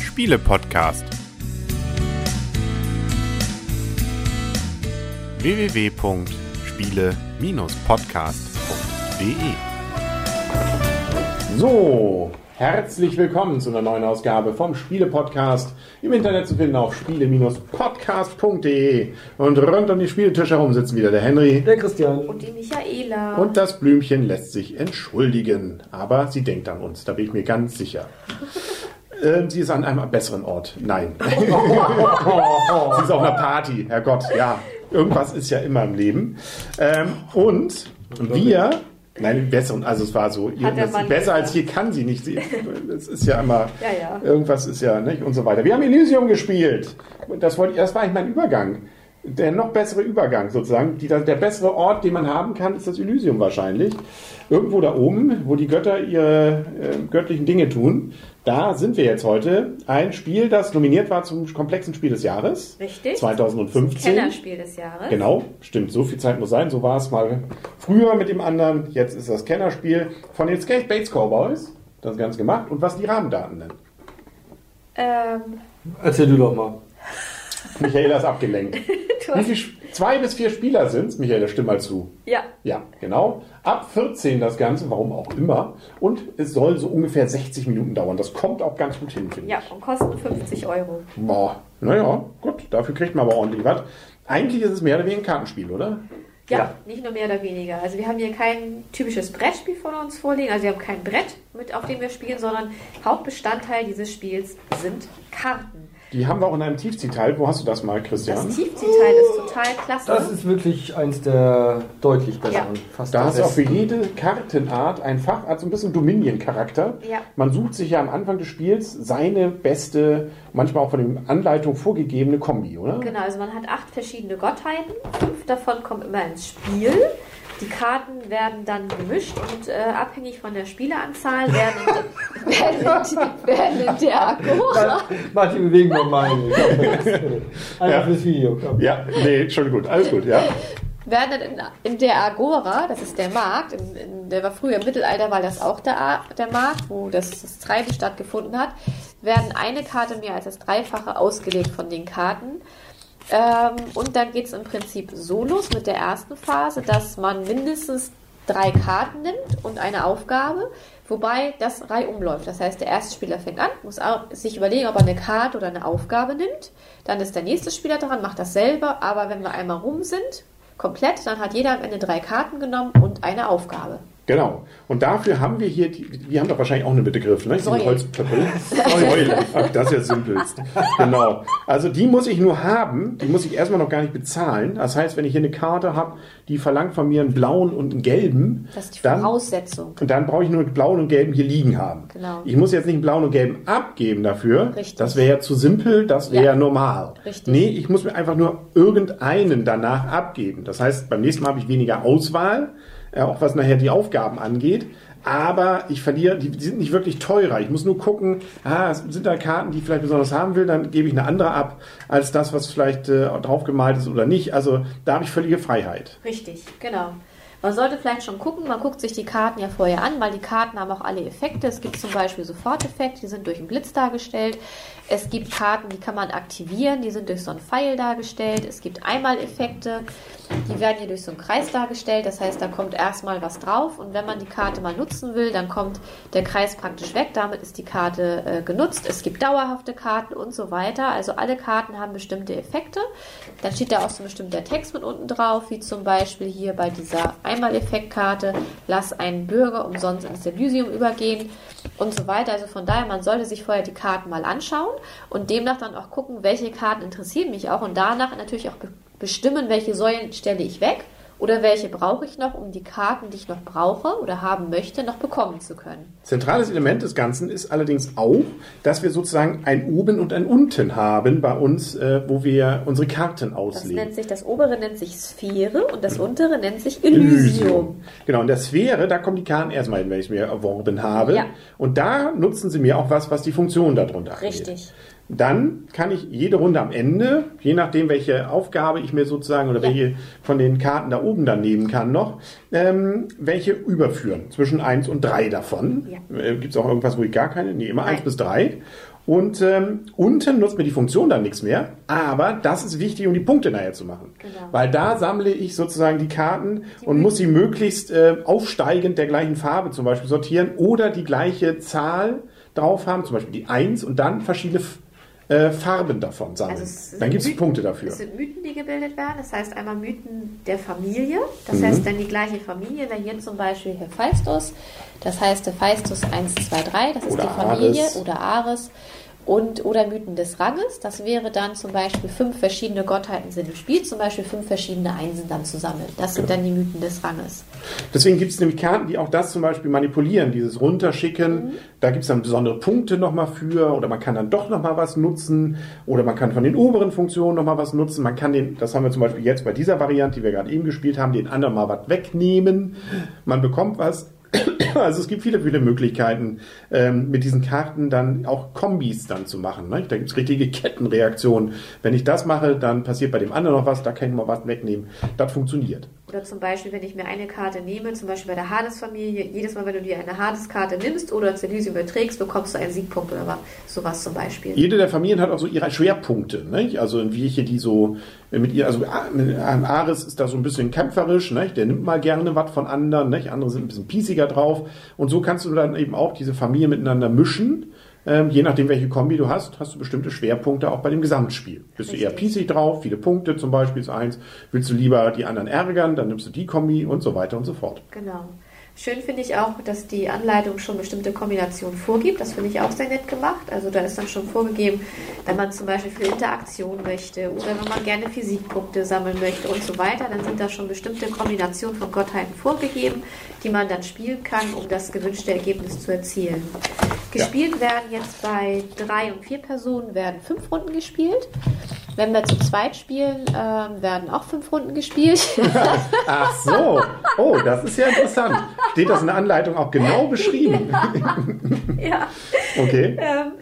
Spiele-Podcast. www.spiele-podcast.de So, herzlich willkommen zu einer neuen Ausgabe vom Spiele-Podcast. Im Internet zu finden auf spiele-podcast.de. Und rund um die Spieletisch herum sitzen wieder der Henry. Der Christian. Und die Michaela. Und das Blümchen lässt sich entschuldigen. Aber sie denkt an uns, da bin ich mir ganz sicher. Ähm, sie ist an einem besseren Ort. Nein. sie ist auf einer Party. Herrgott, ja. Irgendwas ist ja immer im Leben. Ähm, und wir, nein, im besseren, also es war so, ihr, das, besser als hier kann sie nicht. Sie, es ist ja immer, Ja, ja. irgendwas ist ja, nicht, und so weiter. Wir haben Elysium gespielt. Und das, wollte, das war eigentlich mein Übergang. Der noch bessere Übergang sozusagen. Die, der bessere Ort, den man haben kann, ist das Elysium wahrscheinlich. Irgendwo da oben, wo die Götter ihre äh, göttlichen Dinge tun. Da sind wir jetzt heute. Ein Spiel, das nominiert war zum komplexen Spiel des Jahres. Richtig. 2015. Kennerspiel des Jahres. Genau, stimmt. So viel Zeit muss sein. So war es mal früher mit dem anderen. Jetzt ist das Kennerspiel von den Skate Bates Cowboys. Das Ganze gemacht. Und was die Rahmendaten nennen. Ähm, Erzähl du doch mal. Michaela ist abgelenkt. Wie zwei bis vier Spieler sind es? Michaela, stimm mal zu. ja, Ja, genau. Ab 14 das Ganze, warum auch immer. Und es soll so ungefähr 60 Minuten dauern. Das kommt auch ganz gut hin, finde ich. ja, und kosten 50 Euro. Boah, naja, gut. Dafür kriegt man aber ordentlich was. Eigentlich ist es mehr oder weniger ein Kartenspiel, oder? Ja, Ja. nicht nur mehr oder weniger. Also wir haben hier kein typisches Brettspiel von uns vorliegen. Also wir haben kein Brett, mit auf dem wir spielen, sondern Hauptbestandteil dieses Spiels sind Karten. Die haben wir auch in einem Tiefziehteil. Wo hast du das mal, Christian? Das Tiefziehteil ist total klasse. Das ist wirklich eins der deutlich besseren. Ja. Fast Da hast du auch für jede Kartenart ein Fach, hat so ein bisschen Dominion-Charakter. Ja. Man sucht sich ja am Anfang des Spiels seine beste, manchmal auch von den Anleitungen vorgegebene Kombi, oder? Genau, also man hat acht verschiedene Gottheiten. Fünf davon kommen immer ins Spiel. Die Karten werden dann gemischt und äh, abhängig von der Spieleranzahl werden in, werden in, werden in der Agora. Mach die Bewegung nochmal. Einfach Ja. fürs Video. Komm. Ja, nee, schon gut, alles gut, ja. werden dann in, in der Agora, das ist der Markt, in, in, der war früher im Mittelalter, war das auch der, der Markt, wo das, das Treiben stattgefunden hat, werden eine Karte mehr als das Dreifache ausgelegt von den Karten. Ähm, und dann geht es im Prinzip so los mit der ersten Phase, dass man mindestens drei Karten nimmt und eine Aufgabe, wobei das Reihe umläuft. Das heißt, der erste Spieler fängt an, muss sich überlegen, ob er eine Karte oder eine Aufgabe nimmt. Dann ist der nächste Spieler dran, macht dasselbe, aber wenn wir einmal rum sind, komplett, dann hat jeder am Ende drei Karten genommen und eine Aufgabe. Genau. Und dafür haben wir hier, die, wir haben doch wahrscheinlich auch eine Begriff, ne? Diese Säulen. Holzpöppel. Säulen. Ach, das ist ja simpelst. Genau. Also die muss ich nur haben, die muss ich erstmal noch gar nicht bezahlen. Das heißt, wenn ich hier eine Karte habe, die verlangt von mir einen blauen und einen gelben, Das ist die dann, Voraussetzung. und dann brauche ich nur einen blauen und gelben hier liegen haben. Genau. Ich muss jetzt nicht einen blauen und gelben abgeben dafür. Richtig. Das wäre ja zu simpel, das wäre Ja. ja normal. Richtig. Nee, ich muss mir einfach nur irgendeinen danach abgeben. Das heißt, beim nächsten Mal habe ich weniger Auswahl, äh, auch was nachher die Aufgaben angeht. Aber ich verliere, die, sind nicht wirklich teurer. Ich muss nur gucken, ah, sind da Karten, die ich vielleicht besonders haben will, dann gebe ich eine andere ab, als das, was vielleicht äh, draufgemalt ist oder nicht. Also da habe ich völlige Freiheit. Richtig, genau. Man sollte vielleicht schon gucken, man guckt sich die Karten ja vorher an, weil die Karten haben auch alle Effekte. Es gibt zum Beispiel Soforteffekte, die sind durch einen Blitz dargestellt. Es gibt Karten, die kann man aktivieren, die sind durch so einen Pfeil dargestellt. Es gibt Einmaleffekte, die werden hier durch so einen Kreis dargestellt. Das heißt, da kommt erstmal was drauf und wenn man die Karte mal nutzen will, dann kommt der Kreis praktisch weg. Damit ist die Karte äh, genutzt. Es gibt dauerhafte Karten und so weiter. Also alle Karten haben bestimmte Effekte. Dann steht da auch so ein bestimmter Text mit unten drauf, wie zum Beispiel hier bei dieser Einmaleffektkarte, lass einen Bürger umsonst ins Elysium übergehen und so weiter. Also von daher, man sollte sich vorher die Karten mal anschauen und demnach dann auch gucken, welche Karten interessieren mich auch und danach natürlich auch be bestimmen, welche Säulen stelle ich weg oder welche brauche ich noch, um die Karten, die ich noch brauche oder haben möchte, noch bekommen zu können. Zentrales Element des Ganzen ist allerdings auch, dass wir sozusagen ein Oben und ein Unten haben bei uns, äh, wo wir unsere Karten Das auslegen. nennt sich, das obere nennt sich Sphäre und das untere nennt sich Elysium. Genau, in der Sphäre, da kommen die Karten erstmal hin, wenn ich mir erworben habe. Ja. Und da nutzen sie mir auch was, was die Funktion darunter angeht. Richtig. Dann kann ich jede Runde am Ende, je nachdem, welche Aufgabe ich mir sozusagen oder Ja. welche von den Karten da oben dann nehmen kann noch, ähm, welche überführen. Zwischen eins und drei davon. Ja. Äh, Gibt es auch irgendwas, wo ich gar keine? Nee, immer Nein. eins bis drei. Und ähm, unten nutzt mir die Funktion dann nichts mehr. Aber das ist wichtig, um die Punkte nachher zu machen. Genau. Weil da sammle ich sozusagen die Karten und muss sie möglichst äh, aufsteigend der gleichen Farbe zum Beispiel sortieren oder die gleiche Zahl drauf haben, zum Beispiel die 1 und dann verschiedene äh, Farben davon sammeln. Also dann gibt es Punkte dafür. Es sind Mythen, die gebildet werden. Das heißt einmal Mythen der Familie. Das Mhm. heißt dann die gleiche Familie. Wenn hier zum Beispiel Hephaistos, das heißt Hephaistos 1, 2, 3, das ist Oder die Familie Ares. oder Ares. Und, oder Mythen des Ranges, das wäre dann zum Beispiel fünf verschiedene Gottheiten sind im Spiel, zum Beispiel fünf verschiedene Einsen dann zu sammeln. Das sind Genau. dann die Mythen des Ranges. Deswegen gibt es nämlich Karten, die auch das zum Beispiel manipulieren, dieses Runterschicken. Da gibt es dann besondere Punkte nochmal für oder man kann dann doch nochmal was nutzen oder man kann von den oberen Funktionen nochmal was nutzen. Man kann den, das haben wir zum Beispiel jetzt bei dieser Variante, die wir gerade eben gespielt haben, den anderen mal was wegnehmen. Man bekommt was. Also es gibt viele, viele Möglichkeiten, ähm, mit diesen Karten dann auch Kombis dann zu machen. Ne? Da gibt es richtige Kettenreaktionen. Wenn ich das mache, dann passiert bei dem anderen noch was, da kann ich mal was wegnehmen. Das funktioniert. Oder zum Beispiel, wenn ich mir eine Karte nehme, zum Beispiel bei der Hades-Familie, jedes Mal, wenn du dir eine Hades-Karte nimmst oder Elysium überträgst, bekommst du einen Siegpunkt oder was, sowas zum Beispiel. Jede der Familien hat auch so ihre Schwerpunkte, nicht? Also in welche die so mit ihr, also A- mit einem Ares ist da so ein bisschen kämpferisch, nicht? Der nimmt mal gerne was von anderen, nicht? Andere sind ein bisschen piesiger drauf. Und so kannst du dann eben auch diese Familie miteinander mischen. Ähm, je nachdem, welche Kombi du hast, hast du bestimmte Schwerpunkte auch bei dem Gesamtspiel. Bist du eher Richtig. piesig drauf, viele Punkte zum Beispiel ist eins. Willst du lieber die anderen ärgern, dann nimmst du die Kombi und so weiter und so fort. Genau. Schön finde ich auch, dass die Anleitung schon bestimmte Kombinationen vorgibt. Das finde ich auch sehr nett gemacht. Also da ist dann schon vorgegeben, wenn man zum Beispiel für Interaktion möchte oder wenn man gerne Physikpunkte sammeln möchte und so weiter, dann sind da schon bestimmte Kombinationen von Gottheiten vorgegeben, die man dann spielen kann, um das gewünschte Ergebnis zu erzielen. Gespielt werden jetzt bei drei und vier Personen werden fünf Runden gespielt. Wenn wir zu zweit spielen, ähm, werden auch fünf Runden gespielt. Ach so. Oh, das ist ja interessant. Steht das in der Anleitung auch genau beschrieben? ja. Okay. Ähm,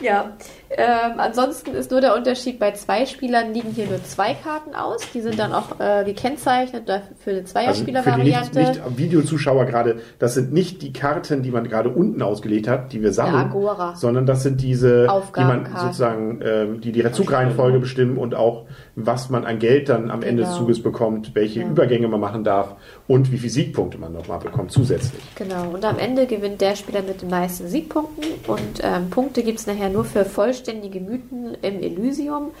ja, ähm, ansonsten ist nur der Unterschied, bei zwei Spielern liegen hier nur zwei Karten aus. Die sind dann auch äh, gekennzeichnet für eine Also für die nicht, Zweierspieler-Variante. nicht Videozuschauer gerade, das sind nicht die Karten, die man gerade unten ausgelegt hat, die wir sammeln, sondern das sind diese, die man sozusagen, ähm, die die Zugreihenfolge bestimmen und auch, was man an Geld dann am Ende des Genau. Zuges bekommt, welche Ja. Übergänge man machen darf und wie viele Siegpunkte man nochmal bekommt zusätzlich. Genau, und am Ende gewinnt der Spieler mit den meisten Siegpunkten. Und ähm, Punkte gibt es nachher nur für vollständige Mythen im Elysium.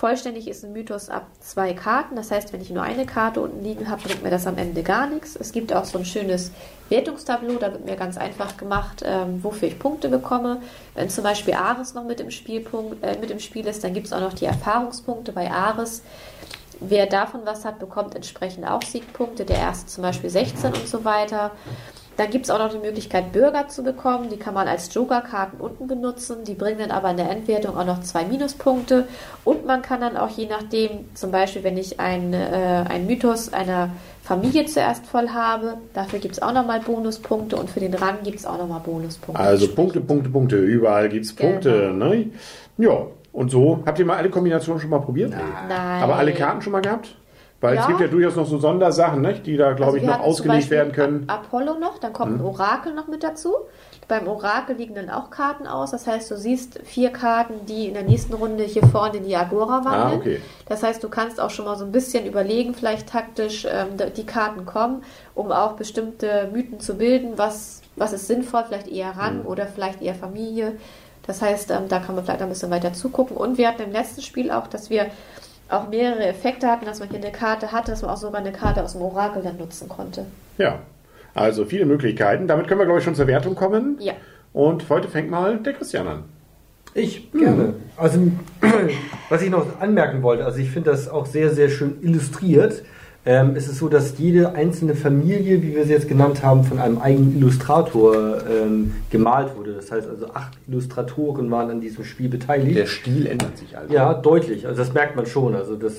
Vollständig ist ein Mythos ab zwei Karten. Das heißt, wenn ich nur eine Karte unten liegen habe, bringt mir das am Ende gar nichts. Es gibt auch so ein schönes Wertungstableau. Da wird mir ganz einfach gemacht, ähm, wofür ich Punkte bekomme. Wenn zum Beispiel Ares noch mit im, Spielpunkt, äh, mit im Spiel ist, dann gibt es auch noch die Erfahrungspunkte bei Ares. Wer davon was hat, bekommt entsprechend auch Siegpunkte. Der erste zum Beispiel 16 und so weiter. Dann gibt es auch noch die Möglichkeit, Bürger zu bekommen. Die kann man als Joker-Karten unten benutzen. Die bringen dann aber in der Endwertung auch noch zwei Minuspunkte. Und man kann dann auch je nachdem, zum Beispiel, wenn ich einen äh, Mythos einer Familie zuerst voll habe, dafür gibt es auch nochmal Bonuspunkte und für den Rang gibt es auch nochmal Bonuspunkte. Also Punkte, Punkte, Punkte, überall gibt's Punkte. Genau. Ne? Ja, und so, habt ihr mal alle Kombinationen schon mal probiert? Nein. Aber alle Karten schon mal gehabt? Weil es Ja. gibt ja durchaus noch so Sondersachen, nicht? die da, glaube Also ich, noch ausgelegt werden können. Mhm. Apollo noch, dann kommt ein Orakel noch mit dazu. Beim Orakel liegen dann auch Karten aus. Das heißt, du siehst vier Karten, die in der nächsten Runde hier vorne in die Agora wandeln. Ah, okay. Das heißt, du kannst auch schon mal so ein bisschen überlegen, vielleicht taktisch, ähm, die Karten kommen, um auch bestimmte Mythen zu bilden. Was, was ist sinnvoll? Vielleicht eher Rang Mhm. oder vielleicht eher Familie. Das heißt, ähm, da kann man vielleicht ein bisschen weiter zugucken. Und wir hatten im letzten Spiel auch, dass wir auch mehrere Effekte hatten, dass man hier eine Karte hatte, dass man auch sogar eine Karte aus dem Orakel dann nutzen konnte. Ja, also viele Möglichkeiten. Damit können wir, glaube ich, schon zur Wertung kommen. Ja. Und heute fängt mal der Christian an. Ich gerne. Also, was ich noch anmerken wollte, also ich finde das auch sehr, sehr schön illustriert. Ähm, es ist so, dass jede einzelne Familie, wie wir sie jetzt genannt haben, von einem eigenen Illustrator ähm, gemalt wurde. Das heißt also, acht Illustratoren waren an diesem Spiel beteiligt. Der Stil ändert sich also. Ja, deutlich. Also das merkt man schon. Also das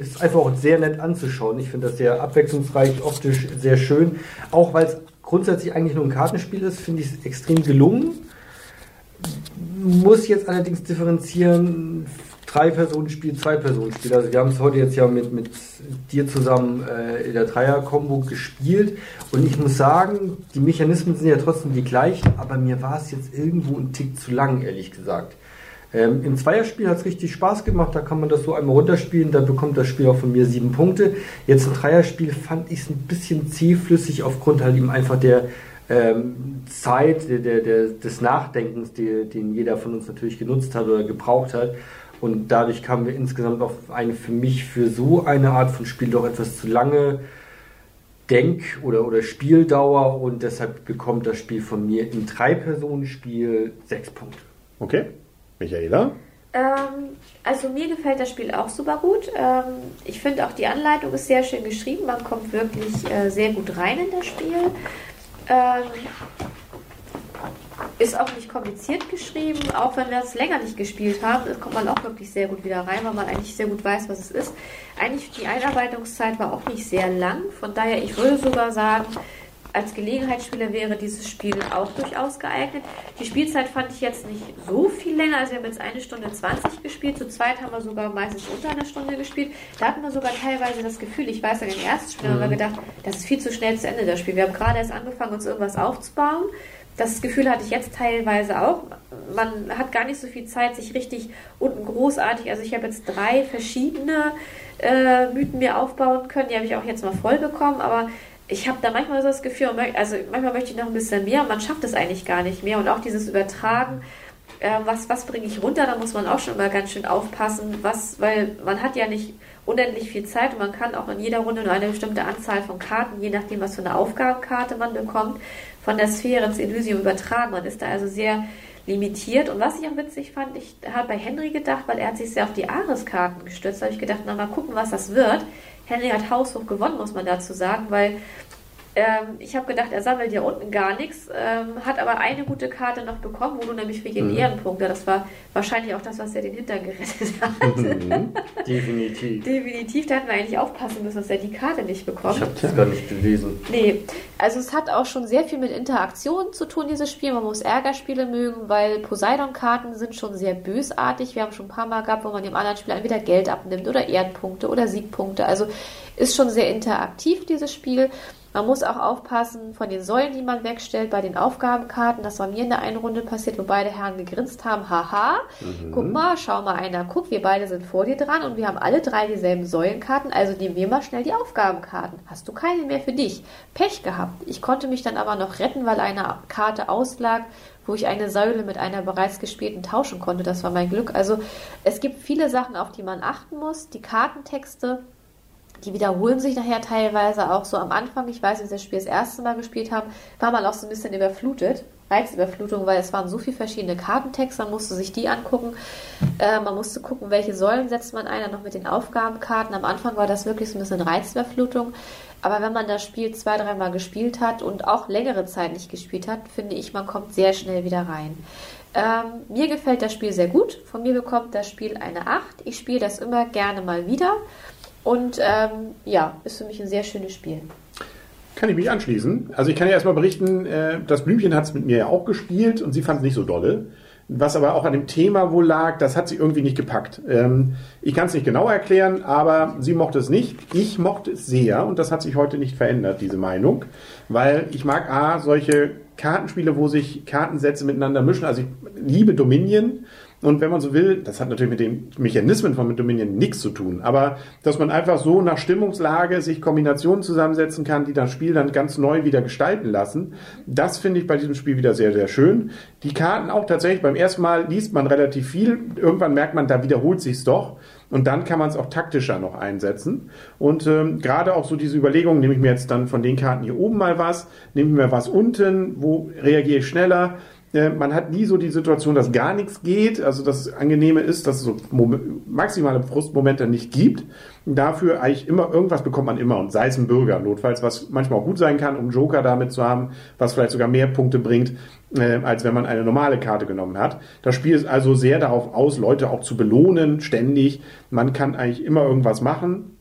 ist einfach auch sehr nett anzuschauen. Ich finde das sehr abwechslungsreich, optisch sehr schön. Auch weil es grundsätzlich eigentlich nur ein Kartenspiel ist, finde ich es extrem gelungen. muss jetzt allerdings differenzieren, Drei-Personen-Spiel, Zwei-Personen-Spiel. Also wir haben es heute jetzt ja mit, mit dir zusammen äh, in der Dreier-Kombo gespielt und ich muss sagen, die Mechanismen sind ja trotzdem die gleichen, aber mir war es jetzt irgendwo ein Tick zu lang, ehrlich gesagt. Ähm, Im Zweierspiel hat es richtig Spaß gemacht, da kann man das so einmal runterspielen, da bekommt das Spiel auch von mir sieben Punkte. Jetzt im Dreierspiel fand ich es ein bisschen zähflüssig aufgrund halt eben einfach der ähm, Zeit, der, der, der, des Nachdenkens, die, den jeder von uns natürlich genutzt hat oder gebraucht hat. Und dadurch kamen wir insgesamt auf eine für mich für so eine Art von Spiel doch etwas zu lange Denk- oder, oder Spieldauer und deshalb bekommt das Spiel von mir im Drei-Personen-Spiel sechs Punkte. Okay. Michaela? Ähm, also mir gefällt das Spiel auch super gut. Ähm, ich finde auch die Anleitung ist sehr schön geschrieben. Man kommt wirklich äh, sehr gut rein in das Spiel. Ähm, ist auch nicht kompliziert geschrieben, auch wenn wir es länger nicht gespielt haben, kommt man auch wirklich sehr gut wieder rein, weil man eigentlich sehr gut weiß, was es ist. Eigentlich die Einarbeitungszeit war auch nicht sehr lang, von daher ich würde sogar sagen, als Gelegenheitsspieler wäre dieses Spiel auch durchaus geeignet. Die Spielzeit fand ich jetzt nicht so viel länger. Also wir haben jetzt eine Stunde 20 gespielt. Zu zweit haben wir sogar meistens unter einer Stunde gespielt. Da hatten wir sogar teilweise das Gefühl, ich weiß, an den ersten Spiel haben wir gedacht, das ist viel zu schnell zu Ende, das Spiel. Wir haben gerade erst angefangen, uns irgendwas aufzubauen. Das Gefühl hatte ich jetzt teilweise auch. Man hat gar nicht so viel Zeit, sich richtig unten großartig, also ich habe jetzt drei verschiedene äh, Mythen mir aufbauen können. Die habe ich auch jetzt mal voll bekommen, aber ich habe da manchmal so das Gefühl, also manchmal möchte ich noch ein bisschen mehr man schafft es eigentlich gar nicht mehr. Und auch dieses Übertragen, äh, was, was bringe ich runter, da muss man auch schon mal ganz schön aufpassen, was, weil man hat ja nicht unendlich viel Zeit und man kann auch in jeder Runde nur eine bestimmte Anzahl von Karten, je nachdem, was für eine Aufgabenkarte man bekommt, von der Sphäre ins Elysium übertragen. Man ist da also sehr limitiert. Und was ich auch witzig fand, ich habe bei Henry gedacht, weil er hat sich sehr auf die Ares-Karten gestützt, habe ich gedacht, na mal gucken, was das wird. Henry hat haushoch gewonnen, muss man dazu sagen, weil ähm, ich habe gedacht, er sammelt ja unten gar nichts, ähm, hat aber eine gute Karte noch bekommen, wo du nämlich für jeden mhm. Ehrenpunkt, das war wahrscheinlich auch das, was er den Hintern gerettet hat. Mhm. Definitiv. Definitiv, da hätten wir eigentlich aufpassen müssen, dass er die Karte nicht bekommt. Ich habe das gar nicht gelesen. Nee, also es hat auch schon sehr viel mit Interaktion zu tun, dieses Spiel. Man muss Ärgerspiele mögen, weil Poseidon-Karten sind schon sehr bösartig. Wir haben schon ein paar Mal gehabt, wo man dem anderen Spieler entweder Geld abnimmt oder Ehrenpunkte oder Siegpunkte. Also ist schon sehr interaktiv, dieses Spiel. Man muss auch aufpassen von den Säulen, die man wegstellt, bei den Aufgabenkarten. Das war mir in der einen Runde passiert, wo beide Herren gegrinst haben. Haha, mhm. guck mal, schau mal einer, guck, wir beide sind vor dir dran und wir haben alle drei dieselben Säulenkarten, also nehmen wir mal schnell die Aufgabenkarten. Hast du keine mehr für dich? Pech gehabt. Ich konnte mich dann aber noch retten, weil eine Karte auslag, wo ich eine Säule mit einer bereits gespielten tauschen konnte. Das war mein Glück. Also es gibt viele Sachen, auf die man achten muss. Die Kartentexte die wiederholen sich nachher teilweise auch so am Anfang. Ich weiß, als wir das Spiel das erste Mal gespielt haben, war man auch so ein bisschen überflutet. Reizüberflutung, weil es waren so viele verschiedene Kartentexte, man musste sich die angucken. Äh, man musste gucken, welche Säulen setzt man ein, dann noch mit den Aufgabenkarten. Am Anfang war das wirklich so ein bisschen Reizüberflutung. Aber wenn man das Spiel zwei, dreimal gespielt hat und auch längere Zeit nicht gespielt hat, finde ich, man kommt sehr schnell wieder rein. Ähm, mir gefällt das Spiel sehr gut. Von mir bekommt das Spiel eine 8. Ich spiele das immer gerne mal wieder. Und ähm, ja, ist für mich ein sehr schönes Spiel. Kann ich mich anschließen. Also ich kann ja erstmal berichten, äh, das Blümchen hat es mit mir ja auch gespielt und sie fand es nicht so dolle. Was aber auch an dem Thema wohl lag, das hat sie irgendwie nicht gepackt. Ähm, ich kann es nicht genau erklären, aber sie mochte es nicht. Ich mochte es sehr und das hat sich heute nicht verändert, diese Meinung. Weil ich mag A, solche Kartenspiele, wo sich Kartensätze miteinander mischen. Also ich liebe Dominion und wenn man so will, das hat natürlich mit den Mechanismen von Dominion nichts zu tun, aber dass man einfach so nach Stimmungslage sich Kombinationen zusammensetzen kann, die das Spiel dann ganz neu wieder gestalten lassen, das finde ich bei diesem Spiel wieder sehr, sehr schön. Die Karten auch tatsächlich, beim ersten Mal liest man relativ viel, irgendwann merkt man, da wiederholt sich's doch. Und dann kann man es auch taktischer noch einsetzen. Und ähm, gerade auch so diese Überlegung, nehme ich mir jetzt dann von den Karten hier oben mal was, nehme ich mir was unten, wo reagiere ich schneller, man hat nie so die Situation, dass gar nichts geht. Also das Angenehme ist, dass es so maximale Frustmomente nicht gibt. Dafür eigentlich immer, irgendwas bekommt man immer und sei es ein Bürger notfalls, was manchmal auch gut sein kann, um Joker damit zu haben, was vielleicht sogar mehr Punkte bringt, äh, als wenn man eine normale Karte genommen hat. Das Spiel ist also sehr darauf aus, Leute auch zu belohnen, ständig. Man kann eigentlich immer irgendwas machen.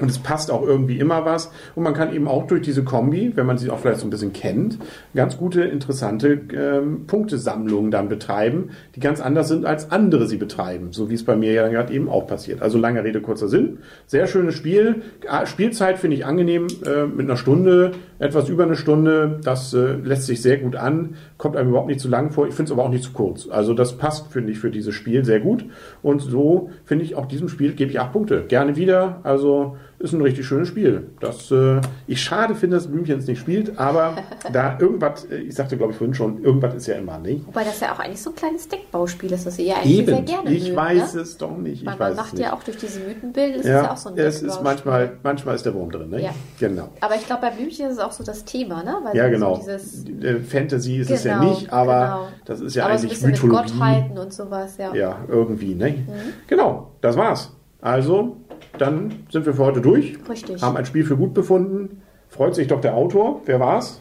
Und es passt auch irgendwie immer was. Und man kann eben auch durch diese Kombi, wenn man sie auch vielleicht so ein bisschen kennt, ganz gute, interessante ähm, Punktesammlungen dann betreiben, die ganz anders sind als andere sie betreiben. So wie es bei mir ja gerade eben auch passiert. Also lange Rede, kurzer Sinn. Sehr schönes Spiel. Ah, Spielzeit finde ich angenehm äh, mit einer Stunde, etwas über eine Stunde. Das äh, lässt sich sehr gut an. Kommt einem überhaupt nicht zu lang vor. Ich finde es aber auch nicht zu kurz. Also das passt, finde ich, für dieses Spiel sehr gut. Und so finde ich auch diesem Spiel gebe ich acht Punkte. Gerne wieder. Also ist ein richtig schönes Spiel. Das, äh, ich schade finde, dass Blümchen es nicht spielt, aber da irgendwas, äh, ich sagte glaube ich vorhin schon, irgendwas ist ja immer, nicht? Wobei das ja auch eigentlich so ein kleines Deckbauspiel ist, das ihr ja eigentlich sehr gerne ich mögt, weiß ne? es doch nicht. Weil ich man weiß macht es ja auch durch diese Mythenbilder, ist ja, es ja auch so ein es ist manchmal, manchmal ist der Wurm drin, ne? Ja. Genau. Aber ich glaube, bei Blümchen ist es auch so das Thema, ne? Weil Ja, so genau. dieses, Äh, Fantasy ist es ja Genau, nicht, aber genau. das ist ja aber so ein eigentlich bisschen Mythologie. mit Gottheiten und sowas, ja. Ja, irgendwie, ne? Mhm. Genau, das war's. Also, dann sind wir für heute durch. Richtig. Haben ein Spiel für gut befunden. Freut sich doch der Autor. Wer war's?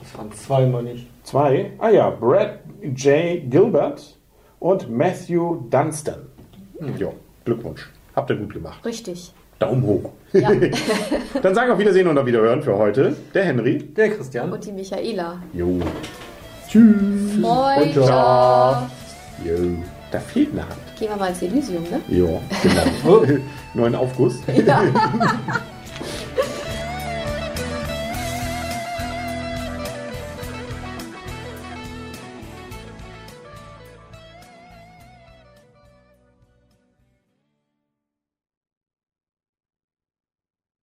Das waren zwei, meine ich. Zwei. Ah ja, Brad J. Gilbert und Matthew Dunstan. Hm, ja, Glückwunsch. Habt ihr gut gemacht. Richtig. Daumen hoch. Ja. Dann sagen wir auf Wiedersehen und auf Wiederhören für heute. Der Henry. Der Christian. und die Michaela. Jo. Tschüss. Freundschaft. Jo. Da fehlt eine Hand. Gehen wir mal ins Elysium, ne? Ja, genau. Neuen Aufguss. Ja.